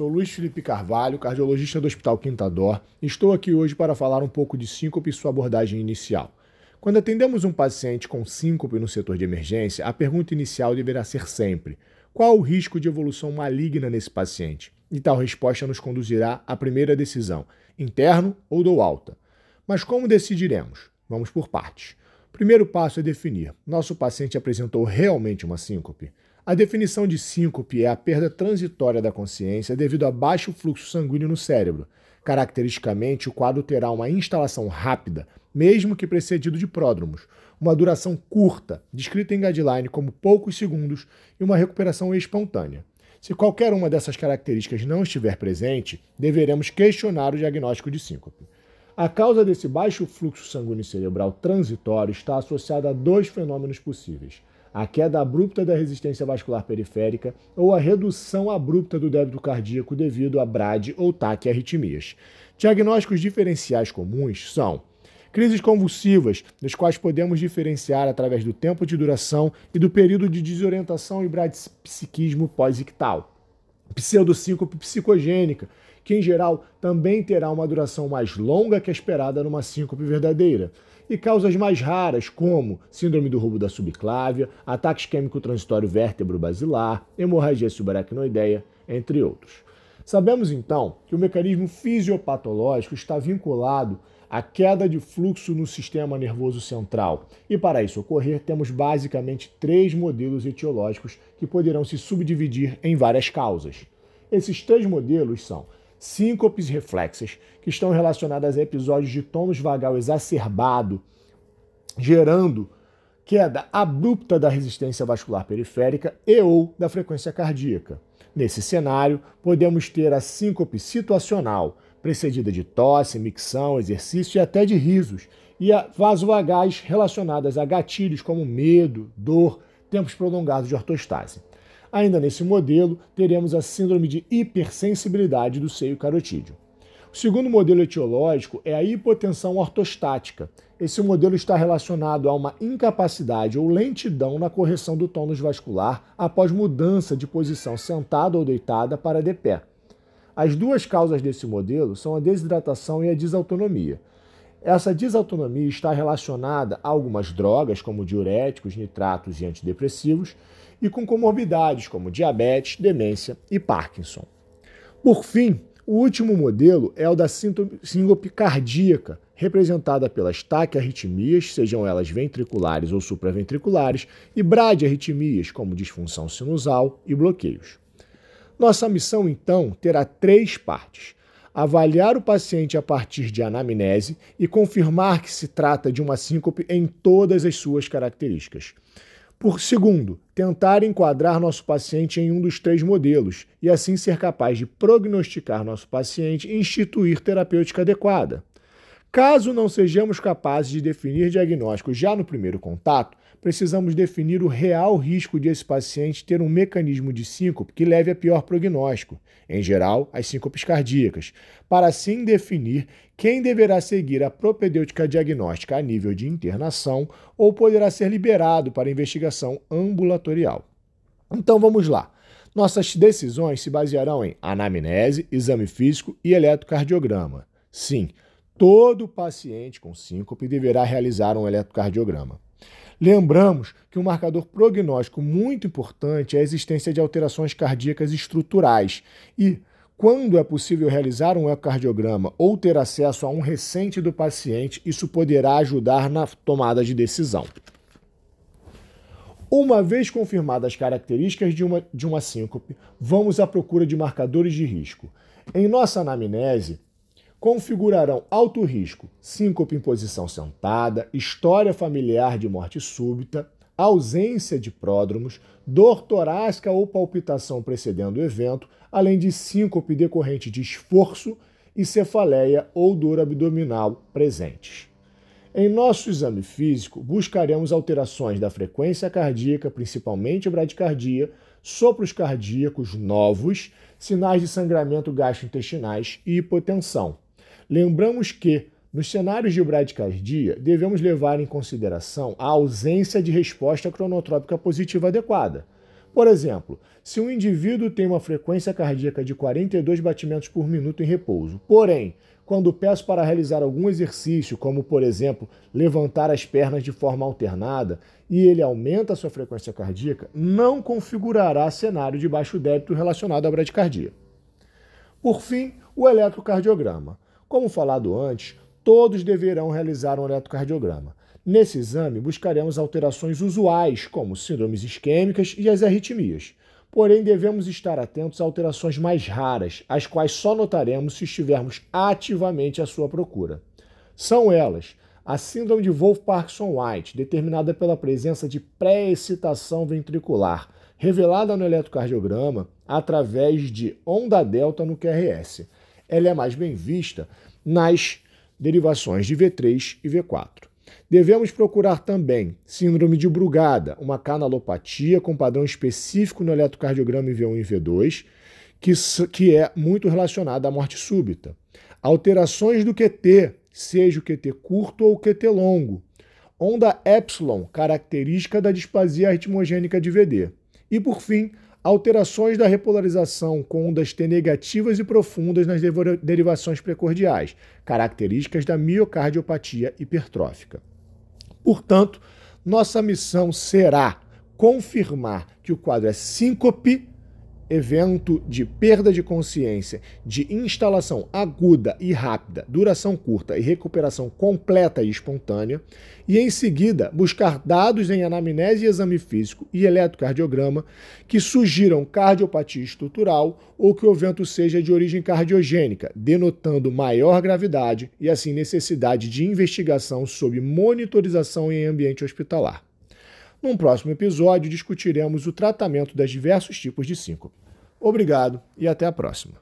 sou Luiz Felipe Carvalho, cardiologista do Hospital Quintador. Estou aqui hoje para falar um pouco de síncope e sua abordagem inicial. Quando atendemos um paciente com síncope no setor de emergência, a pergunta inicial deverá ser sempre: qual o risco de evolução maligna nesse paciente? E tal resposta nos conduzirá à primeira decisão: interno ou do alta. Mas como decidiremos? Vamos por partes. Primeiro passo é definir: nosso paciente apresentou realmente uma síncope? A definição de síncope é a perda transitória da consciência devido a baixo fluxo sanguíneo no cérebro. Caracteristicamente, o quadro terá uma instalação rápida, mesmo que precedido de pródromos, uma duração curta, descrita em guideline como poucos segundos, e uma recuperação espontânea. Se qualquer uma dessas características não estiver presente, deveremos questionar o diagnóstico de síncope. A causa desse baixo fluxo sanguíneo cerebral transitório está associada a dois fenômenos possíveis: a queda abrupta da resistência vascular periférica ou a redução abrupta do débito cardíaco devido a BRAD ou taquiarritmias. Diagnósticos diferenciais comuns são crises convulsivas, das quais podemos diferenciar através do tempo de duração e do período de desorientação e bradipsiquismo pós-ictal. Pseudosíncope psicogênica, que em geral também terá uma duração mais longa que a esperada numa síncope verdadeira, e causas mais raras, como síndrome do rubo da subclávia, ataque isquêmico transitório vértebro-basilar, hemorragia subaracnoideia, entre outros. Sabemos então que o mecanismo fisiopatológico está vinculado à queda de fluxo no sistema nervoso central. E para isso ocorrer, temos basicamente três modelos etiológicos que poderão se subdividir em várias causas. Esses três modelos são síncopes reflexas, que estão relacionadas a episódios de tônus vagal exacerbado, gerando queda abrupta da resistência vascular periférica e ou da frequência cardíaca. Nesse cenário, podemos ter a síncope situacional, precedida de tosse, micção, exercício e até de risos, e a vasovagais relacionadas a gatilhos como medo, dor, tempos prolongados de ortostase. Ainda nesse modelo, teremos a síndrome de hipersensibilidade do seio carotídeo. O segundo modelo etiológico é a hipotensão ortostática. Esse modelo está relacionado a uma incapacidade ou lentidão na correção do tônus vascular após mudança de posição sentada ou deitada para de pé. As duas causas desse modelo são a desidratação e a desautonomia. Essa desautonomia está relacionada a algumas drogas, como diuréticos, nitratos e antidepressivos, e com comorbidades como diabetes, demência e Parkinson. Por fim, o último modelo é o da síncope cardíaca, representada pelas taquiarritmias, sejam elas ventriculares ou supraventriculares, e bradiarritmias, como disfunção sinusal e bloqueios. Nossa missão, então, terá três partes avaliar o paciente a partir de anamnese e confirmar que se trata de uma síncope em todas as suas características. Por segundo, tentar enquadrar nosso paciente em um dos três modelos e assim ser capaz de prognosticar nosso paciente e instituir terapêutica adequada. Caso não sejamos capazes de definir diagnóstico já no primeiro contato, precisamos definir o real risco de esse paciente ter um mecanismo de síncope que leve a pior prognóstico, em geral, as síncopes cardíacas, para assim definir quem deverá seguir a propedêutica diagnóstica a nível de internação ou poderá ser liberado para investigação ambulatorial. Então vamos lá. Nossas decisões se basearão em anamnese, exame físico e eletrocardiograma. Sim, todo paciente com síncope deverá realizar um eletrocardiograma. Lembramos que um marcador prognóstico muito importante é a existência de alterações cardíacas estruturais e, quando é possível realizar um ecocardiograma ou ter acesso a um recente do paciente, isso poderá ajudar na tomada de decisão. Uma vez confirmadas as características de uma, de uma síncope, vamos à procura de marcadores de risco. Em nossa anamnese, configurarão alto risco, síncope em posição sentada, história familiar de morte súbita, ausência de pródromos, dor torácica ou palpitação precedendo o evento, além de síncope decorrente de esforço e cefaleia ou dor abdominal presentes. Em nosso exame físico, buscaremos alterações da frequência cardíaca, principalmente bradicardia, sopros cardíacos novos, sinais de sangramento gastrointestinais e hipotensão. Lembramos que, nos cenários de bradicardia, devemos levar em consideração a ausência de resposta cronotrópica positiva adequada. Por exemplo, se um indivíduo tem uma frequência cardíaca de 42 batimentos por minuto em repouso, porém, quando peço para realizar algum exercício, como por exemplo, levantar as pernas de forma alternada, e ele aumenta a sua frequência cardíaca, não configurará cenário de baixo débito relacionado à bradicardia. Por fim, o eletrocardiograma. Como falado antes, todos deverão realizar um eletrocardiograma. Nesse exame, buscaremos alterações usuais, como síndromes isquêmicas e as arritmias. Porém, devemos estar atentos a alterações mais raras, as quais só notaremos se estivermos ativamente à sua procura. São elas a síndrome de Wolff-Parkinson-White, determinada pela presença de pré-excitação ventricular, revelada no eletrocardiograma através de onda delta no QRS. Ela é mais bem vista nas derivações de V3 e V4. Devemos procurar também síndrome de Brugada, uma canalopatia com padrão específico no eletrocardiograma V1 e V2, que, que é muito relacionada à morte súbita. Alterações do QT, seja o QT curto ou o QT longo. Onda epsilon, característica da displasia arritmogênica de VD. E por fim, alterações da repolarização com ondas T negativas e profundas nas derivações precordiais, características da miocardiopatia hipertrófica. Portanto, nossa missão será confirmar que o quadro é síncope evento de perda de consciência, de instalação aguda e rápida, duração curta e recuperação completa e espontânea, e em seguida buscar dados em anamnese e exame físico e eletrocardiograma que sugiram cardiopatia estrutural ou que o evento seja de origem cardiogênica, denotando maior gravidade e assim necessidade de investigação sob monitorização em ambiente hospitalar. Num próximo episódio, discutiremos o tratamento dos diversos tipos de síncope. Obrigado e até a próxima.